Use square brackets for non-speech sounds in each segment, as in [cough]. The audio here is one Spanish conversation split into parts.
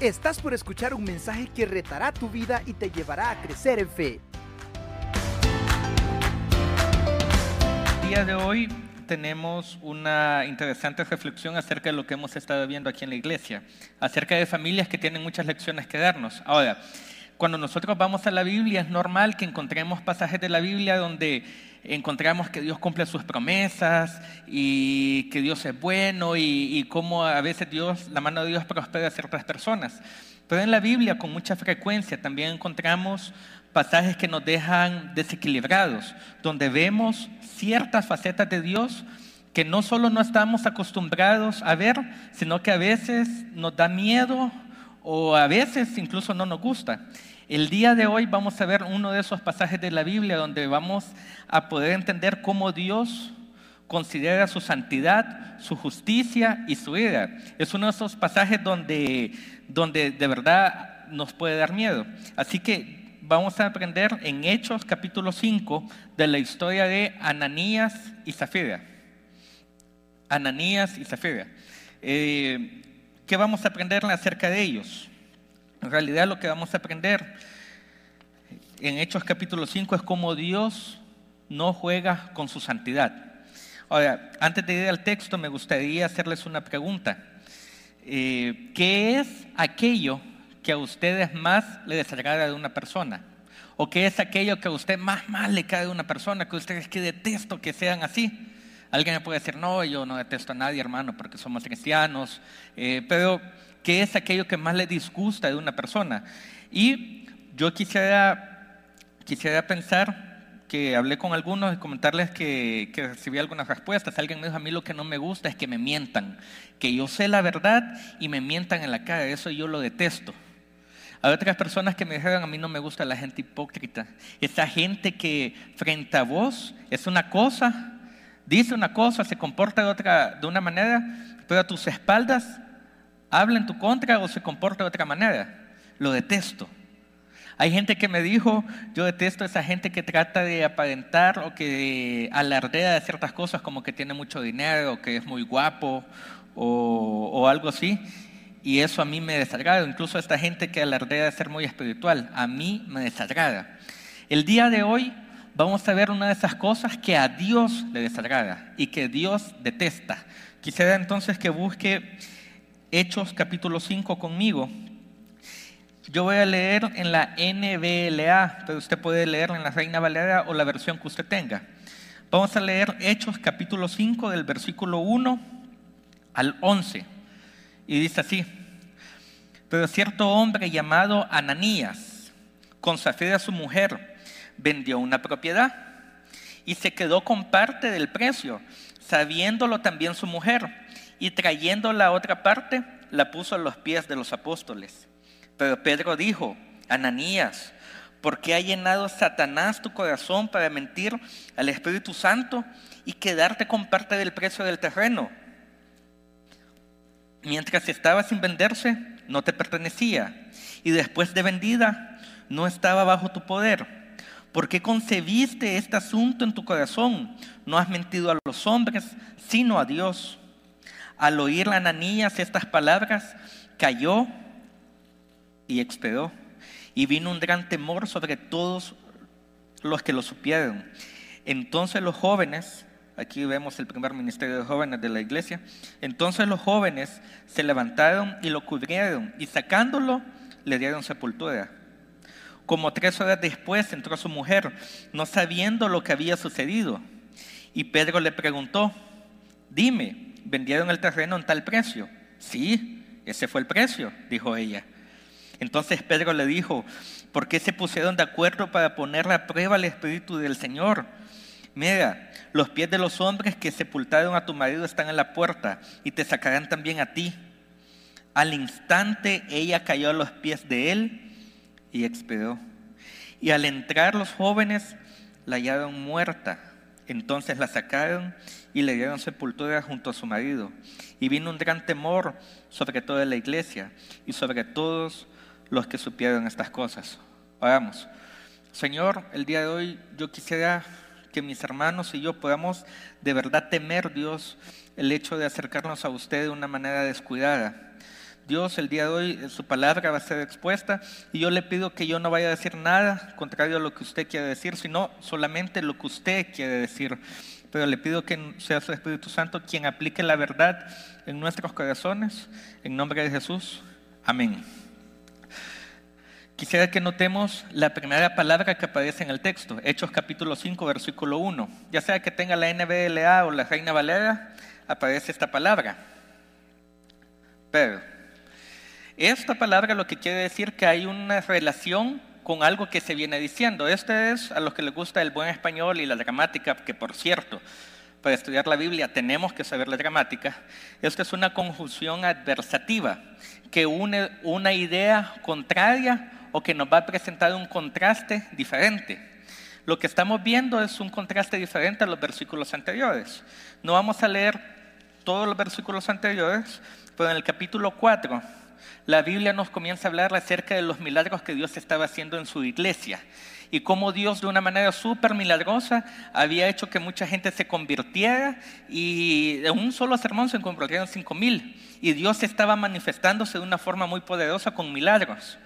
Estás por escuchar un mensaje que retará tu vida y te llevará a crecer en fe. El día de hoy tenemos una interesante reflexión acerca de lo que hemos estado viendo aquí en la iglesia, acerca de familias que tienen muchas lecciones que darnos. Ahora, cuando nosotros vamos a la Biblia es normal que encontremos pasajes de la Biblia donde encontramos que Dios cumple sus promesas y que Dios es bueno y, cómo a veces Dios, la mano de Dios prospera a ciertas personas. Pero en la Biblia con mucha frecuencia también encontramos pasajes que nos dejan desequilibrados, donde vemos ciertas facetas de Dios que no solo no estamos acostumbrados a ver, sino que a veces nos da miedo o a veces incluso no nos gusta. El día de hoy vamos a ver uno de esos pasajes de la Biblia donde vamos a poder entender cómo Dios considera su santidad, su justicia y su ira. Es uno de esos pasajes donde, donde de verdad nos puede dar miedo. Así que vamos a aprender en Hechos capítulo 5 de la historia de Ananías y Zafira. Ananías y Zafira. Eh, ¿Qué vamos a aprender acerca de ellos? En realidad lo que vamos a aprender en Hechos capítulo 5 es cómo Dios no juega con su santidad. Ahora, antes de ir al texto, me gustaría hacerles una pregunta. Eh, ¿Qué es aquello que a ustedes más le desagrada de una persona? ¿O qué es aquello que a usted más mal le cae de una persona, que ustedes que detesto que sean así? Alguien me puede decir, no, yo no detesto a nadie, hermano, porque somos cristianos, eh, pero qué es aquello que más le disgusta de una persona. Y yo quisiera, quisiera pensar que hablé con algunos y comentarles que, que, recibí algunas respuestas. Alguien me dijo, a mí lo que no me gusta es que me mientan, que yo sé la verdad y me mientan en la cara, eso yo lo detesto. Hay otras personas que me dijeron, a mí no me gusta la gente hipócrita, esa gente que frente a vos es una cosa, dice una cosa, se comporta de, otra, de una manera, pero a tus espaldas habla en tu contra o se comporta de otra manera. Lo detesto. Hay gente que me dijo, yo detesto a esa gente que trata de aparentar o que alardea de ciertas cosas como que tiene mucho dinero, que es muy guapo o, algo así. Y eso a mí me desagrada. Incluso esta gente que alardea de ser muy espiritual, a mí me desagrada. El día de hoy vamos a ver una de esas cosas que a Dios le desagrada y que Dios detesta. Quisiera entonces que busque Hechos capítulo 5 conmigo. Yo voy a leer en la NBLA, pero usted puede leer en la Reina Valera o la versión que usted tenga. Vamos a leer Hechos capítulo 5 del versículo 1 al 11. Y dice así, pero cierto hombre llamado Ananías, con Zafira su mujer, vendió una propiedad y se quedó con parte del precio, sabiéndolo también su mujer y trayendo la otra parte, la puso a los pies de los apóstoles. Pero Pedro dijo, Ananías, ¿por qué ha llenado Satanás tu corazón para mentir al Espíritu Santo y quedarte con parte del precio del terreno? Mientras estaba sin venderse, no te pertenecía, y después de vendida, no estaba bajo tu poder. ¿Por qué concebiste este asunto en tu corazón? No has mentido a los hombres, sino a Dios. Al oír Ananías estas palabras, cayó y expedó. Y vino un gran temor sobre todos los que lo supieron. Entonces los jóvenes, aquí vemos el primer ministerio de jóvenes de la iglesia, entonces los jóvenes se levantaron y lo cubrieron y sacándolo le dieron sepultura. Como tres horas después entró su mujer, no sabiendo lo que había sucedido. Y Pedro le preguntó, dime, vendieron el terreno en tal precio. Sí, ese fue el precio, dijo ella. Entonces Pedro le dijo, ¿por qué se pusieron de acuerdo para poner a prueba el Espíritu del Señor? Mira, los pies de los hombres que sepultaron a tu marido están en la puerta y te sacarán también a ti. Al instante ella cayó a los pies de él y expiró. Y al entrar los jóvenes la hallaron muerta. Entonces la sacaron y le dieron sepultura junto a su marido. Y vino un gran temor sobre toda la iglesia y sobre todos los que supieron estas cosas. Oramos. Señor, el día de hoy yo quisiera que mis hermanos y yo podamos de verdad temer, Dios, el hecho de acercarnos a usted de una manera descuidada. Dios, el día de hoy su palabra va a ser expuesta y yo le pido que yo no vaya a decir nada contrario a lo que usted quiere decir, sino solamente lo que usted quiere decir. Pero le pido que sea su Espíritu Santo quien aplique la verdad en nuestros corazones. En nombre de Jesús. Amén. Quisiera que notemos la primera palabra que aparece en el texto, Hechos capítulo 5, versículo 1. Ya sea que tenga la NBLA o la Reina Valera, aparece esta palabra. Pero esta palabra lo que quiere decir que hay una relación con algo que se viene diciendo. Este es a los que les gusta el buen español y la gramática, que por cierto, para estudiar la Biblia tenemos que saber la gramática. Esta es una conjunción adversativa que une una idea contraria o que nos va a presentar un contraste diferente. Lo que estamos viendo es un contraste diferente a los versículos anteriores. No vamos a leer todos los versículos anteriores, pero en el capítulo 4 la Biblia nos comienza a hablar acerca de los milagros que Dios estaba haciendo en su iglesia y cómo Dios de una manera súper milagrosa había hecho que mucha gente se convirtiera y en un solo sermón se convirtieron cinco mil y Dios estaba manifestándose de una forma muy poderosa con milagros.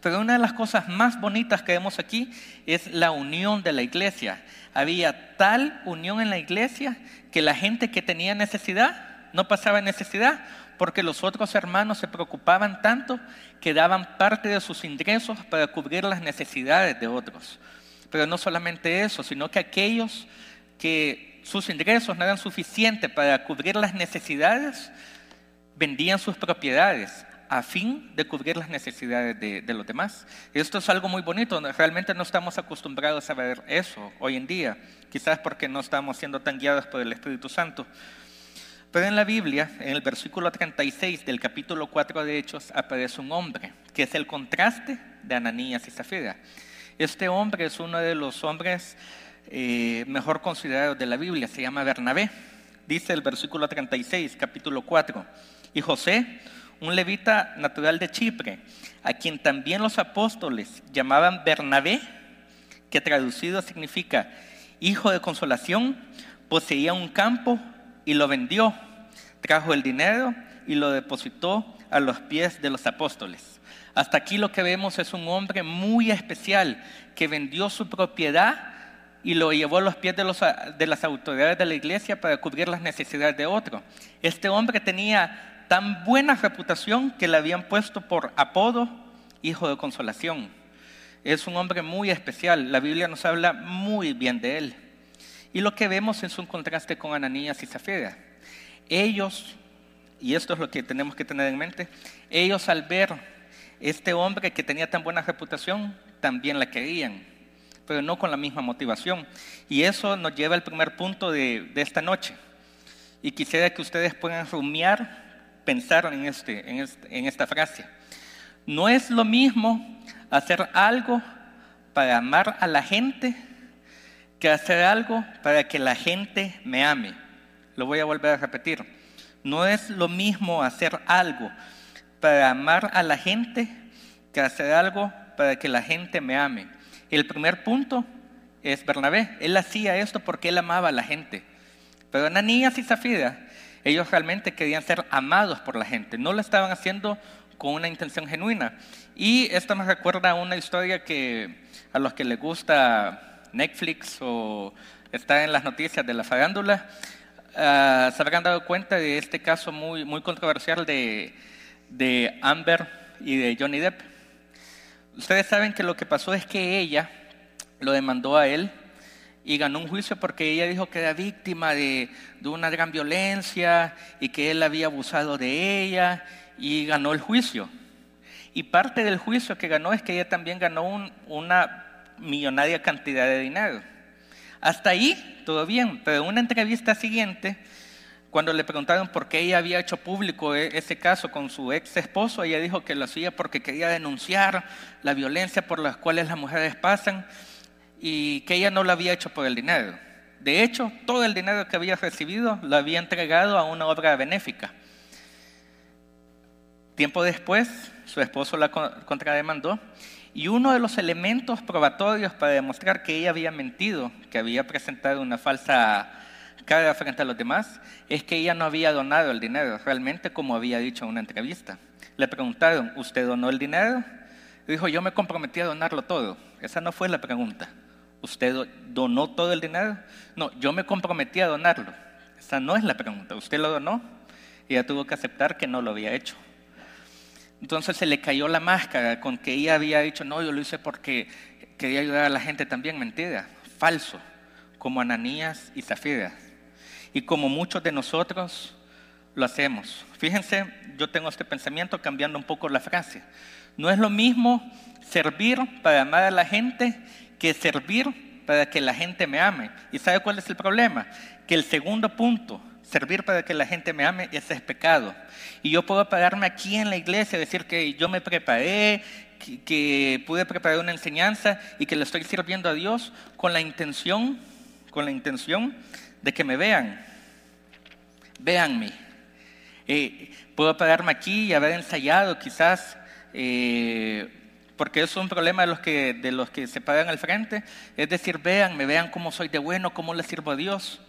Pero una de las cosas más bonitas que vemos aquí es la unión de la iglesia. Había tal unión en la iglesia que la gente que tenía necesidad no pasaba necesidad porque los otros hermanos se preocupaban tanto que daban parte de sus ingresos para cubrir las necesidades de otros. Pero no solamente eso, sino que aquellos que sus ingresos no eran suficientes para cubrir las necesidades, vendían sus propiedades a fin de cubrir las necesidades de, los demás. Esto es algo muy bonito, realmente no estamos acostumbrados a ver eso hoy en día, quizás porque no estamos siendo tan guiados por el Espíritu Santo. Pero en la Biblia, en el versículo 36 del capítulo 4 de Hechos, aparece un hombre, que es el contraste de Ananías y Zafira. Este hombre es uno de los hombres eh, mejor considerados de la Biblia, se llama Bernabé. Dice el versículo 36, capítulo 4. Y José, un levita natural de Chipre, a quien también los apóstoles llamaban Bernabé, que traducido significa hijo de consolación, poseía un campo y lo vendió, trajo el dinero y lo depositó a los pies de los apóstoles. Hasta aquí lo que vemos es un hombre muy especial que vendió su propiedad y lo llevó a los pies de, las autoridades de la iglesia para cubrir las necesidades de otro. Este hombre tenía tan buena reputación que le habían puesto por apodo hijo de consolación. Es un hombre muy especial, la Biblia nos habla muy bien de él. Y lo que vemos es un contraste con Ananías y Zafira. Ellos, y esto es lo que tenemos que tener en mente, ellos al ver este hombre que tenía tan buena reputación, también la querían, pero no con la misma motivación. Y eso nos lleva al primer punto de, esta noche. Y quisiera que ustedes puedan rumiar, pensar en, este, en, este, en esta frase. No es lo mismo hacer algo para amar a la gente que hacer algo para que la gente me ame. Lo voy a volver a repetir. No es lo mismo hacer algo para amar a la gente que hacer algo para que la gente me ame. El primer punto es Bernabé. Él hacía esto porque él amaba a la gente. Pero Ananías y Zafira, ellos realmente querían ser amados por la gente. No lo estaban haciendo con una intención genuina. Y esto me recuerda una historia que a los que les gusta Netflix o está en las noticias de la farándula, uh, se habrán dado cuenta de este caso muy, muy controversial de, de Amber y de Johnny Depp. Ustedes saben que lo que pasó es que ella lo demandó a él y ganó un juicio porque ella dijo que era víctima de, de, una gran violencia y que él había abusado de ella y ganó el juicio. Y parte del juicio que ganó es que ella también ganó un, una millonaria cantidad de dinero. Hasta ahí todo bien, pero en una entrevista siguiente, cuando le preguntaron por qué ella había hecho público e-, ese caso con su ex esposo, ella dijo que lo hacía porque quería denunciar la violencia por las cuales las mujeres pasan y que ella no lo había hecho por el dinero. De hecho, todo el dinero que había recibido lo había entregado a una obra benéfica. Tiempo después, su esposo la contrademandó y uno de los elementos probatorios para demostrar que ella había mentido, que había presentado una falsa cara frente a los demás es que ella no había donado el dinero realmente como había dicho en una entrevista. Le preguntaron, ¿usted donó el dinero? dijo, yo me comprometí a donarlo todo. Esa no fue la pregunta. ¿Usted donó todo el dinero? No, yo me comprometí a donarlo. Esa no es la pregunta. ¿Usted lo donó? Y ella tuvo que aceptar que no lo había hecho. Entonces se le cayó la máscara con que ella había dicho, no, yo lo hice porque quería ayudar a la gente también. Mentira, falso, como Ananías y Zafira. Y como muchos de nosotros lo hacemos. Fíjense, yo tengo este pensamiento cambiando un poco la frase. No es lo mismo servir para amar a la gente que servir para que la gente me ame. ¿Y sabe cuál es el problema? Que el segundo punto, servir para que la gente me ame, ese es pecado. Y yo puedo pararme aquí en la iglesia, decir que yo me preparé, que, pude preparar una enseñanza y que le estoy sirviendo a Dios con la intención, con la intención de que me vean. Véanme. Eh, puedo pararme aquí y haber ensayado quizás, eh, porque es un problema de los, que, de los que se paran al frente, es decir, véanme, vean cómo soy de bueno, cómo le sirvo a Dios,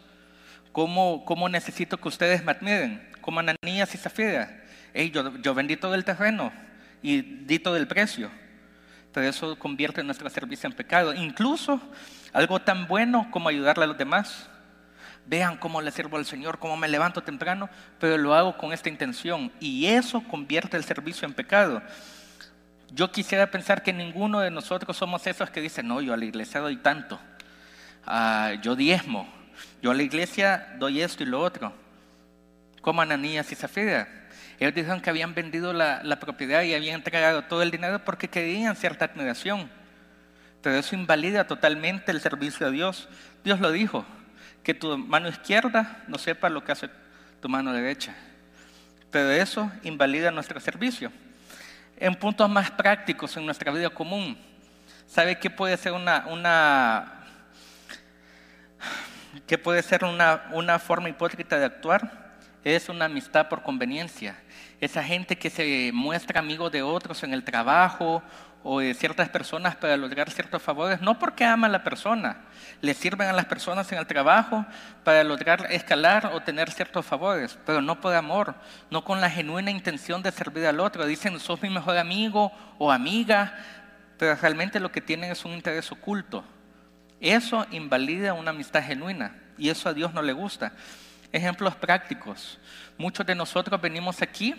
cómo, cómo necesito que ustedes me admiren, como Ananías y Zafira. yo, yo vendí todo el terreno, y di todo el precio. Pero eso convierte nuestro servicio en pecado. Incluso algo tan bueno como ayudarle a los demás. Vean cómo le sirvo al Señor, cómo me levanto temprano, pero lo hago con esta intención. Y eso convierte el servicio en pecado. Yo quisiera pensar que ninguno de nosotros somos esos que dicen, no, yo a la iglesia doy tanto. Ah, yo diezmo. Yo a la iglesia doy esto y lo otro. Como Ananías y Zafira. Ellos dijeron que habían vendido la, propiedad y habían entregado todo el dinero porque querían cierta admiración. Pero eso invalida totalmente el servicio a Dios. Dios lo dijo, que tu mano izquierda no sepa lo que hace tu mano derecha. Pero eso invalida nuestro servicio. En puntos más prácticos en nuestra vida común, ¿sabe qué puede ser una, una qué puede ser una, una forma hipócrita de actuar? Es una amistad por conveniencia esa gente que se muestra amigo de otros en el trabajo o de ciertas personas para lograr ciertos favores, no porque aman a la persona, le sirven a las personas en el trabajo para lograr escalar o tener ciertos favores, pero no por amor, no con la genuina intención de servir al otro. Dicen, sos mi mejor amigo o amiga, pero realmente lo que tienen es un interés oculto. Eso invalida una amistad genuina y eso a Dios no le gusta. Ejemplos prácticos. Muchos de nosotros venimos aquí,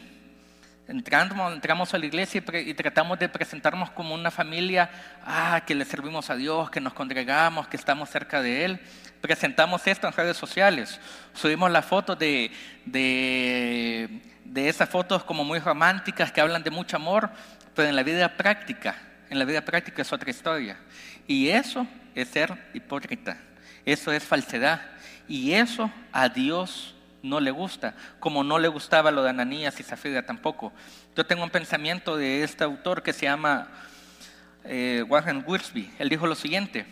entramos, entramos a la iglesia y, tratamos de presentarnos como una familia, ah, que le servimos a Dios, que nos congregamos, que estamos cerca de Él. Presentamos esto en redes sociales. Subimos las fotos de, de, de esas fotos como muy románticas que hablan de mucho amor, pero en la vida práctica, en la vida práctica es otra historia. Y eso es ser hipócrita, eso es falsedad. Y eso a Dios no le gusta, como no le gustaba lo de Ananías y Zafira tampoco. Yo tengo un pensamiento de este autor que se llama eh, Warren Wiersbe. Él dijo lo siguiente,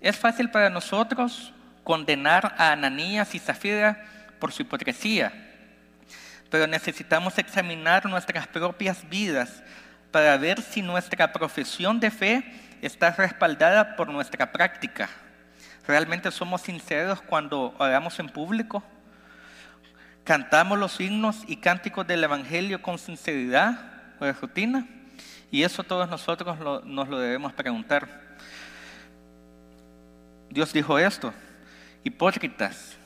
es fácil para nosotros condenar a Ananías y Zafira por su hipocresía, pero necesitamos examinar nuestras propias vidas para ver si nuestra profesión de fe está respaldada por nuestra práctica. ¿Realmente somos sinceros cuando oramos en público? ¿Cantamos los himnos y cánticos del Evangelio con sinceridad o de rutina? Y eso todos nosotros nos lo debemos preguntar. Dios dijo esto, hipócritas,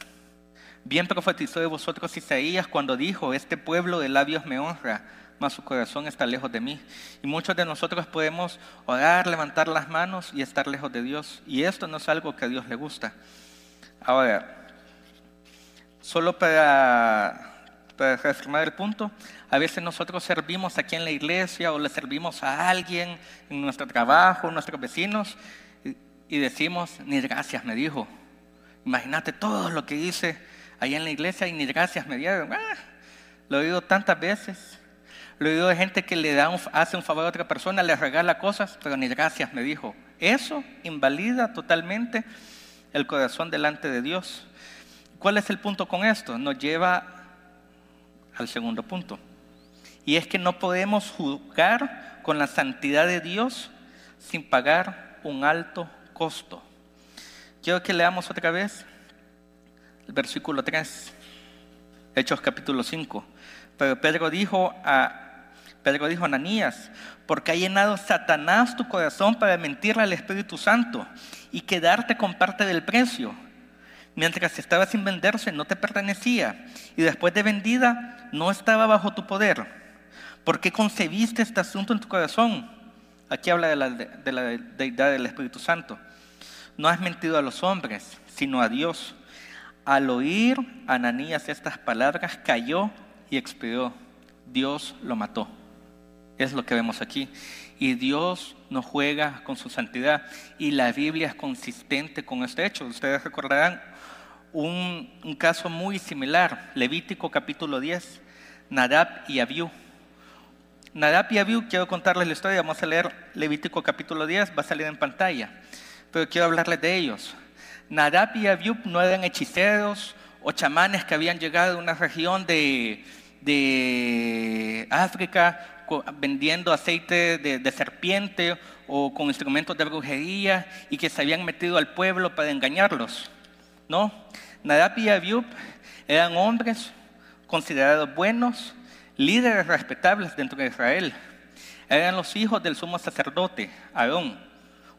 bien profetizó de vosotros Isaías cuando dijo, este pueblo de labios me honra, su corazón está lejos de mí. Y muchos de nosotros podemos orar, levantar las manos y estar lejos de Dios. Y esto no es algo que a Dios le gusta. Ahora, solo para, para reafirmar el punto, a veces nosotros servimos aquí en la iglesia o le servimos a alguien en nuestro trabajo, nuestros vecinos, y, decimos, ni gracias me dijo. Imagínate todo lo que hice ahí en la iglesia y ni gracias me dieron. Ah, lo he oído tantas veces. Lo oído de gente que le da hace un favor a otra persona, le regala cosas, pero ni gracias me dijo. Eso invalida totalmente el corazón delante de Dios. ¿Cuál es el punto con esto? Nos lleva al segundo punto. Y es que no podemos juzgar con la santidad de Dios sin pagar un alto costo. Quiero que leamos otra vez el versículo 3, Hechos capítulo 5. Pero Pedro dijo a Pedro dijo, Ananías, porque ha llenado Satanás tu corazón para mentirle al Espíritu Santo y quedarte con parte del precio. Mientras estaba sin venderse, no te pertenecía, y después de vendida, no estaba bajo tu poder. ¿Por qué concebiste este asunto en tu corazón? Aquí habla de la, de la deidad del Espíritu Santo. No has mentido a los hombres, sino a Dios. Al oír Ananías estas palabras, cayó y expiró. Dios lo mató. Es lo que vemos aquí. Y Dios no juega con su santidad. Y la Biblia es consistente con este hecho. Ustedes recordarán un, caso muy similar. Levítico capítulo 10. Nadab y Abiú. Nadab y Abiú, quiero contarles la historia. Vamos a leer Levítico capítulo 10. Va a salir en pantalla. Pero quiero hablarles de ellos. Nadab y Abiú no eran hechiceros o chamanes que habían llegado de una región de, de África vendiendo aceite de, serpiente o con instrumentos de brujería y que se habían metido al pueblo para engañarlos. No, Nadab y Abiub eran hombres considerados buenos, líderes respetables dentro de Israel. Eran los hijos del sumo sacerdote, Aarón.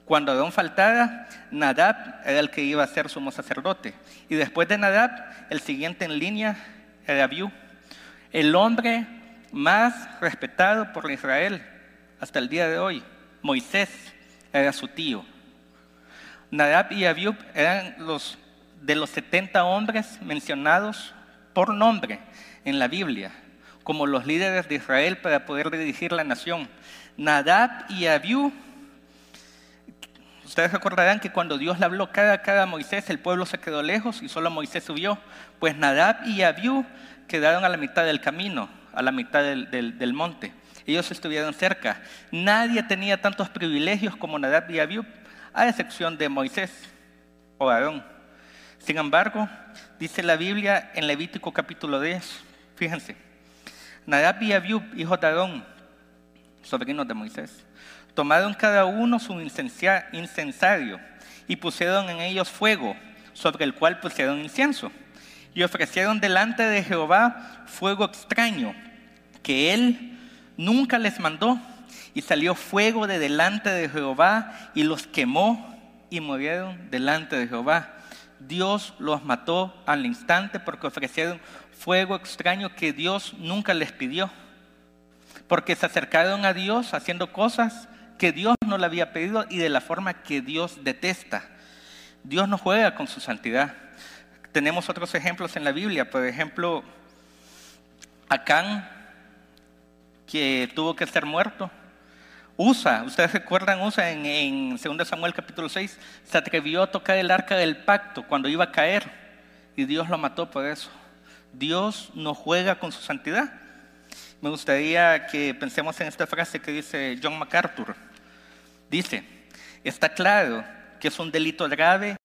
Cuando Aarón faltara, Nadab era el que iba a ser sumo sacerdote. Y después de Nadab, el siguiente en línea era Abiú. El hombre más respetado por Israel hasta el día de hoy. Moisés era su tío. Nadab y Abiub eran los de los 70 hombres mencionados por nombre en la Biblia como los líderes de Israel para poder dirigir la nación. Nadab y Abiú, ustedes recordarán que cuando Dios le habló cada, cada a Moisés, el pueblo se quedó lejos y solo Moisés subió. Pues Nadab y Abiú quedaron a la mitad del camino a la mitad del, monte. Ellos estuvieron cerca. Nadie tenía tantos privilegios como Nadab y Abiú, a excepción de Moisés o Aarón. Sin embargo, dice la Biblia en Levítico capítulo 10, fíjense, Nadab y Abiú, hijos de Aarón, sobrinos de Moisés, tomaron cada uno su incensario y pusieron en ellos fuego, sobre el cual pusieron incienso y ofrecieron delante de Jehová fuego extraño que él nunca les mandó. Y salió fuego de delante de Jehová y los quemó y murieron delante de Jehová. Dios los mató al instante porque ofrecieron fuego extraño que Dios nunca les pidió. Porque se acercaron a Dios haciendo cosas que Dios no le había pedido y de la forma que Dios detesta. Dios no juega con su santidad. Tenemos otros ejemplos en la Biblia, por ejemplo, Acán, que tuvo que ser muerto. Usa, ustedes recuerdan Usa en, en 2 Samuel capítulo 6, se atrevió a tocar el arca del pacto cuando iba a caer y Dios lo mató por eso. Dios no juega con su santidad. Me gustaría que pensemos en esta frase que dice John MacArthur. Dice, está claro que es un delito grave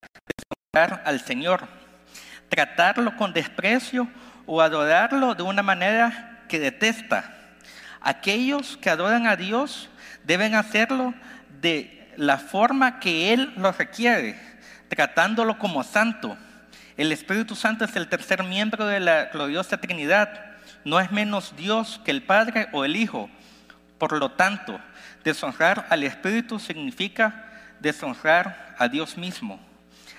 deshonrar al Señor tratarlo con desprecio o adorarlo de una manera que detesta. Aquellos que adoran a Dios deben hacerlo de la forma que Él lo requiere, tratándolo como santo. El Espíritu Santo es el tercer miembro de la gloriosa Trinidad. No es menos Dios que el Padre o el Hijo. Por lo tanto, deshonrar al Espíritu significa deshonrar a Dios mismo.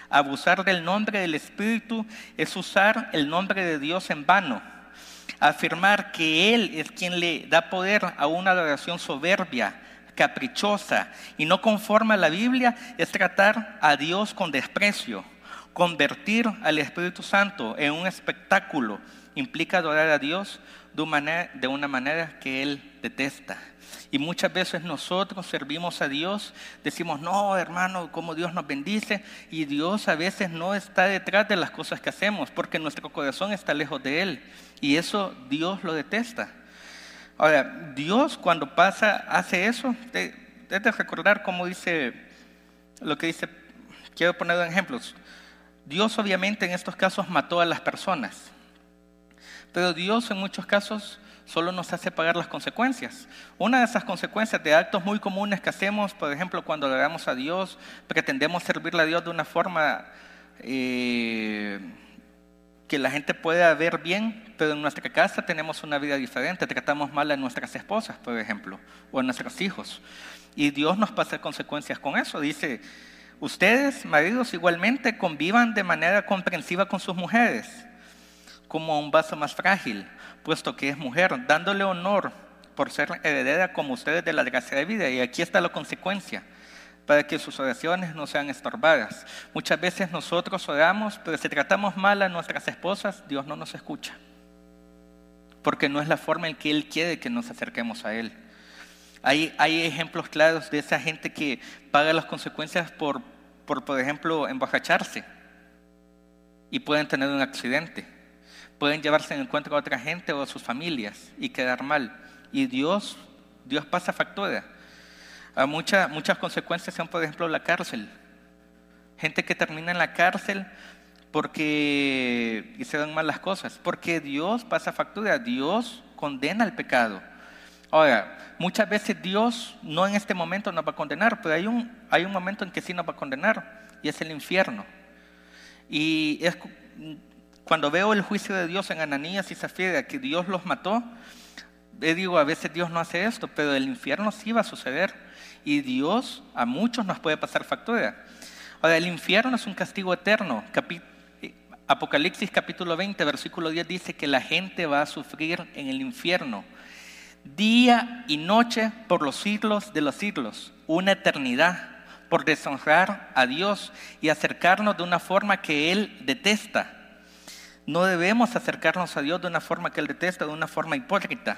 Abusar del nombre del Espíritu es usar el nombre de Dios en vano. Afirmar que Él es quien le da poder a una adoración soberbia, caprichosa y no conforme a la Biblia es tratar a Dios con desprecio. Convertir al Espíritu Santo en un espectáculo implica adorar a Dios de una manera que Él detesta. Y muchas veces nosotros servimos a Dios, decimos, no, hermano, como Dios nos bendice. Y Dios a veces no está detrás de las cosas que hacemos, porque nuestro corazón está lejos de Él. Y eso Dios lo detesta. Ahora, Dios cuando pasa, hace eso, debe recordar cómo dice, lo que dice, quiero poner ejemplos. Dios obviamente en estos casos mató a las personas, pero Dios en muchos casos solo nos hace pagar las consecuencias. Una de esas consecuencias de actos muy comunes que hacemos, por ejemplo, cuando le damos a Dios, pretendemos servirle a Dios de una forma eh, que la gente pueda ver bien, pero en nuestra casa tenemos una vida diferente, tratamos mal a nuestras esposas, por ejemplo, o a nuestros hijos. Y Dios nos pasa consecuencias con eso. Dice, ustedes, maridos, igualmente convivan de manera comprensiva con sus mujeres, como un vaso más frágil, puesto que es mujer, dándole honor por ser heredera como ustedes de la gracia de vida. Y aquí está la consecuencia para que sus oraciones no sean estorbadas. Muchas veces nosotros oramos, pero si tratamos mal a nuestras esposas, Dios no nos escucha. Porque no es la forma en que Él quiere que nos acerquemos a Él. Hay, hay ejemplos claros de esa gente que paga las consecuencias por, por, por ejemplo, embajacharse y pueden tener un accidente. Pueden llevarse en encuentro a otra gente o a sus familias y quedar mal. Y Dios, Dios pasa factura. A muchas, muchas consecuencias son, por ejemplo, la cárcel. Gente que termina en la cárcel porque hicieron mal las cosas, porque Dios pasa factura, Dios condena el pecado. Ahora, muchas veces Dios no en este momento nos va a condenar, pero hay un, hay un momento en que sí nos va a condenar, y es el infierno. Y es cuando veo el juicio de Dios en Ananías y Zafira, que Dios los mató, digo, a veces Dios no hace esto, pero el infierno sí va a suceder y Dios a muchos nos puede pasar factura. Ahora, el infierno es un castigo eterno. Apocalipsis capítulo 20, versículo 10 dice que la gente va a sufrir en el infierno día y noche por los siglos de los siglos, una eternidad por deshonrar a Dios y acercarnos de una forma que Él detesta. No debemos acercarnos a Dios de una forma que Él detesta, de una forma hipócrita,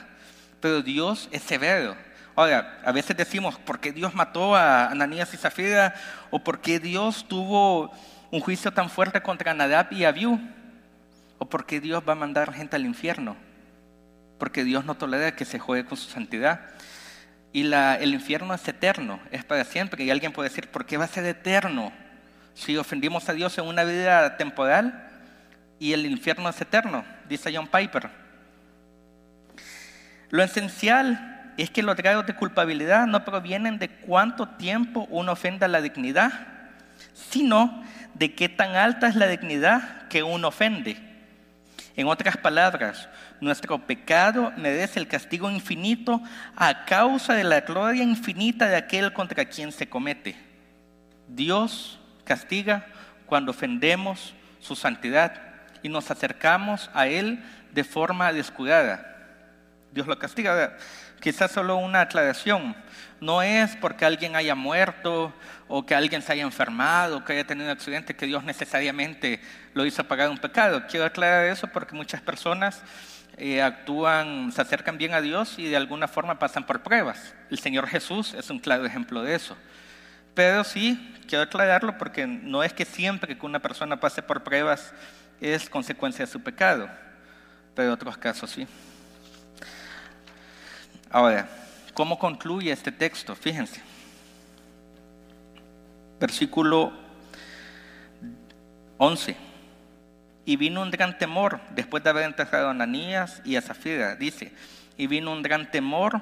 pero Dios es severo. Ahora, a veces decimos, ¿por qué Dios mató a Ananías y Zafira? ¿O por qué Dios tuvo un juicio tan fuerte contra Nadab y Abiú? ¿O por qué Dios va a mandar gente al infierno? Porque Dios no tolera que se juegue con su santidad. Y el infierno es eterno, es para siempre. Y alguien puede decir, ¿por qué va a ser eterno? Si ofendimos a Dios en una vida temporal y el infierno es eterno, dice John Piper. Lo esencial es que los grados de culpabilidad no provienen de cuánto tiempo uno ofenda la dignidad, sino de qué tan alta es la dignidad que uno ofende. En otras palabras, nuestro pecado merece el castigo infinito a causa de la gloria infinita de aquel contra quien se comete. Dios castiga cuando ofendemos su santidad y nos acercamos a Él de forma descuidada. Dios lo castiga. Quizás solo una aclaración. No es porque alguien haya muerto o que alguien se haya enfermado o que haya tenido un accidente que Dios necesariamente lo hizo pagar un pecado. Quiero aclarar eso porque muchas personas eh, actúan, se acercan bien a Dios y de alguna forma pasan por pruebas. El Señor Jesús es un claro ejemplo de eso. Pero sí, quiero aclararlo porque no es que siempre que una persona pase por pruebas es consecuencia de su pecado, pero en otros casos sí. Ahora, ¿cómo concluye este texto? Fíjense. Versículo 11. Y vino un gran temor después de haber enterrado a Ananías y a Zafira. Dice, y vino un gran temor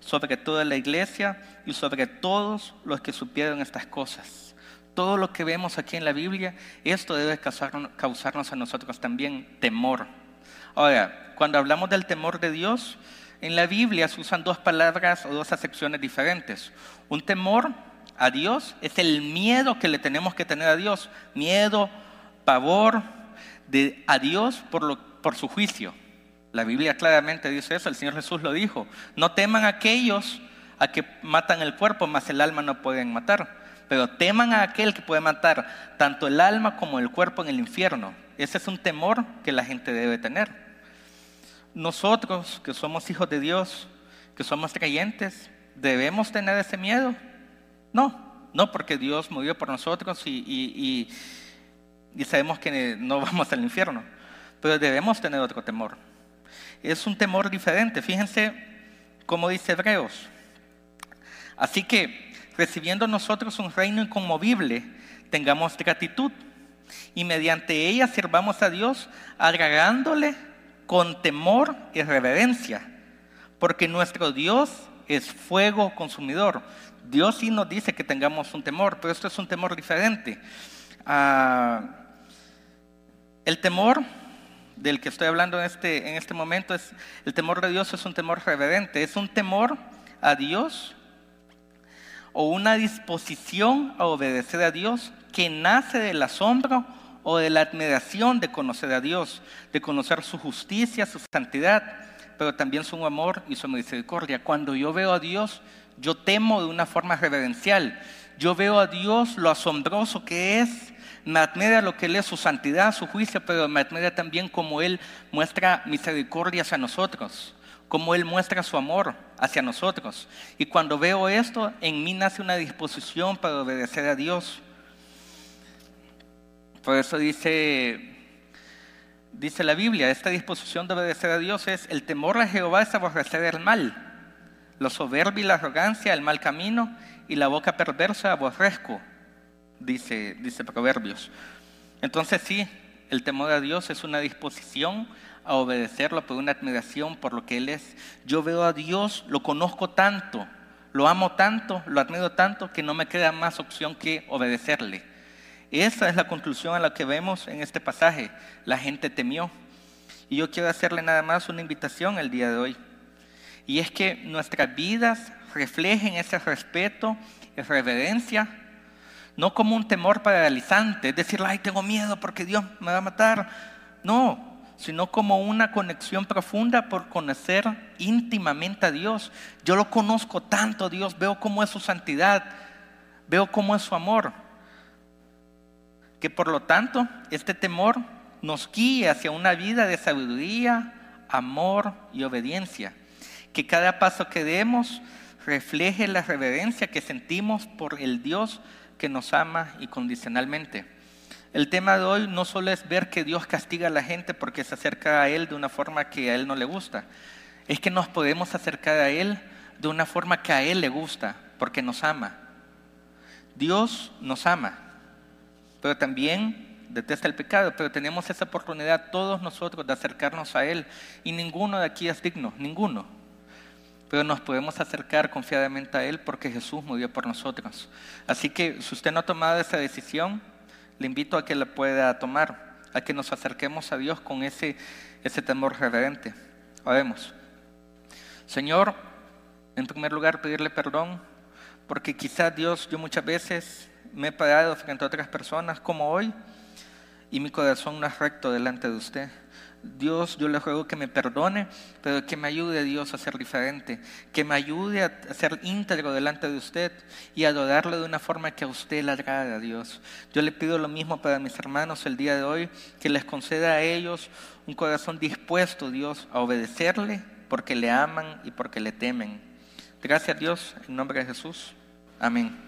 sobre toda la iglesia y sobre todos los que supieron estas cosas. Todo lo que vemos aquí en la Biblia, esto debe causarnos a nosotros también temor. Ahora, cuando hablamos del temor de Dios, en la Biblia se usan dos palabras o dos acepciones diferentes. Un temor a Dios es el miedo que le tenemos que tener a Dios. Miedo, pavor de, a Dios por, lo, por su juicio. La Biblia claramente dice eso, el Señor Jesús lo dijo. No teman a aquellos a que matan el cuerpo, mas el alma no pueden matar. Pero teman a aquel que puede matar tanto el alma como el cuerpo en el infierno. Ese es un temor que la gente debe tener nosotros que somos hijos de Dios, que somos creyentes, debemos tener ese miedo. No, no porque Dios murió por nosotros y, y, sabemos que no [laughs] vamos al infierno, pero debemos tener otro temor. Es un temor diferente, fíjense cómo dice Hebreos. Así que, recibiendo nosotros un reino inconmovible, tengamos gratitud y mediante ella sirvamos a Dios agradándole con temor y reverencia, porque nuestro Dios es fuego consumidor. Dios sí nos dice que tengamos un temor, pero esto es un temor diferente. Ah, el temor del que estoy hablando en este, en este momento es el temor de Dios es un temor reverente, es un temor a Dios o una disposición a obedecer a Dios que nace del asombro o de la admiración de conocer a Dios, de conocer su justicia, su santidad, pero también su amor y su misericordia. Cuando yo veo a Dios, yo temo de una forma reverencial. Yo veo a Dios lo asombroso que es, me admira lo que Él es, su santidad, su juicio, pero me admira también como Él muestra misericordia hacia nosotros, como Él muestra su amor hacia nosotros. Y cuando veo esto, en mí nace una disposición para obedecer a Dios. Por eso dice, dice la Biblia, esta disposición de obedecer a Dios es el temor a Jehová es aborrecer el mal, lo soberbio y la arrogancia, el mal camino y la boca perversa aborrezco, dice, dice Proverbios. Entonces sí, el temor a Dios es una disposición a obedecerlo por una admiración por lo que Él es. Yo veo a Dios, lo conozco tanto, lo amo tanto, lo admiro tanto que no me queda más opción que obedecerle. Esa es la conclusión a la que vemos en este pasaje. La gente temió. Y yo quiero hacerle nada más una invitación el día de hoy. Y es que nuestras vidas reflejen ese respeto y reverencia, no como un temor paralizante, es decir, ay, tengo miedo porque Dios me va a matar. No, sino como una conexión profunda por conocer íntimamente a Dios. Yo lo conozco tanto, Dios, veo cómo es su santidad, veo cómo es su amor, que por lo tanto este temor nos guíe hacia una vida de sabiduría, amor y obediencia. Que cada paso que demos refleje la reverencia que sentimos por el Dios que nos ama incondicionalmente. El tema de hoy no solo es ver que Dios castiga a la gente porque se acerca a Él de una forma que a Él no le gusta, es que nos podemos acercar a Él de una forma que a Él le gusta, porque nos ama. Dios nos ama, pero también detesta el pecado, pero tenemos esa oportunidad todos nosotros de acercarnos a Él y ninguno de aquí es digno, ninguno pero nos podemos acercar confiadamente a Él porque Jesús murió por nosotros. Así que si usted no ha tomado esa decisión, le invito a que la pueda tomar, a que nos acerquemos a Dios con ese, ese temor reverente. Oremos. Señor, en primer lugar pedirle perdón, porque quizás Dios, yo muchas veces me he parado frente a otras personas como hoy y mi corazón no es recto delante de usted. Dios, yo le ruego que me perdone, pero que me ayude a Dios a ser diferente, que me ayude a ser íntegro delante de usted y a adorarle de una forma que a usted le agrade a Dios. Yo le pido lo mismo para mis hermanos el día de hoy, que les conceda a ellos un corazón dispuesto, Dios, a obedecerle porque le aman y porque le temen. Gracias Dios, en nombre de Jesús. Amén.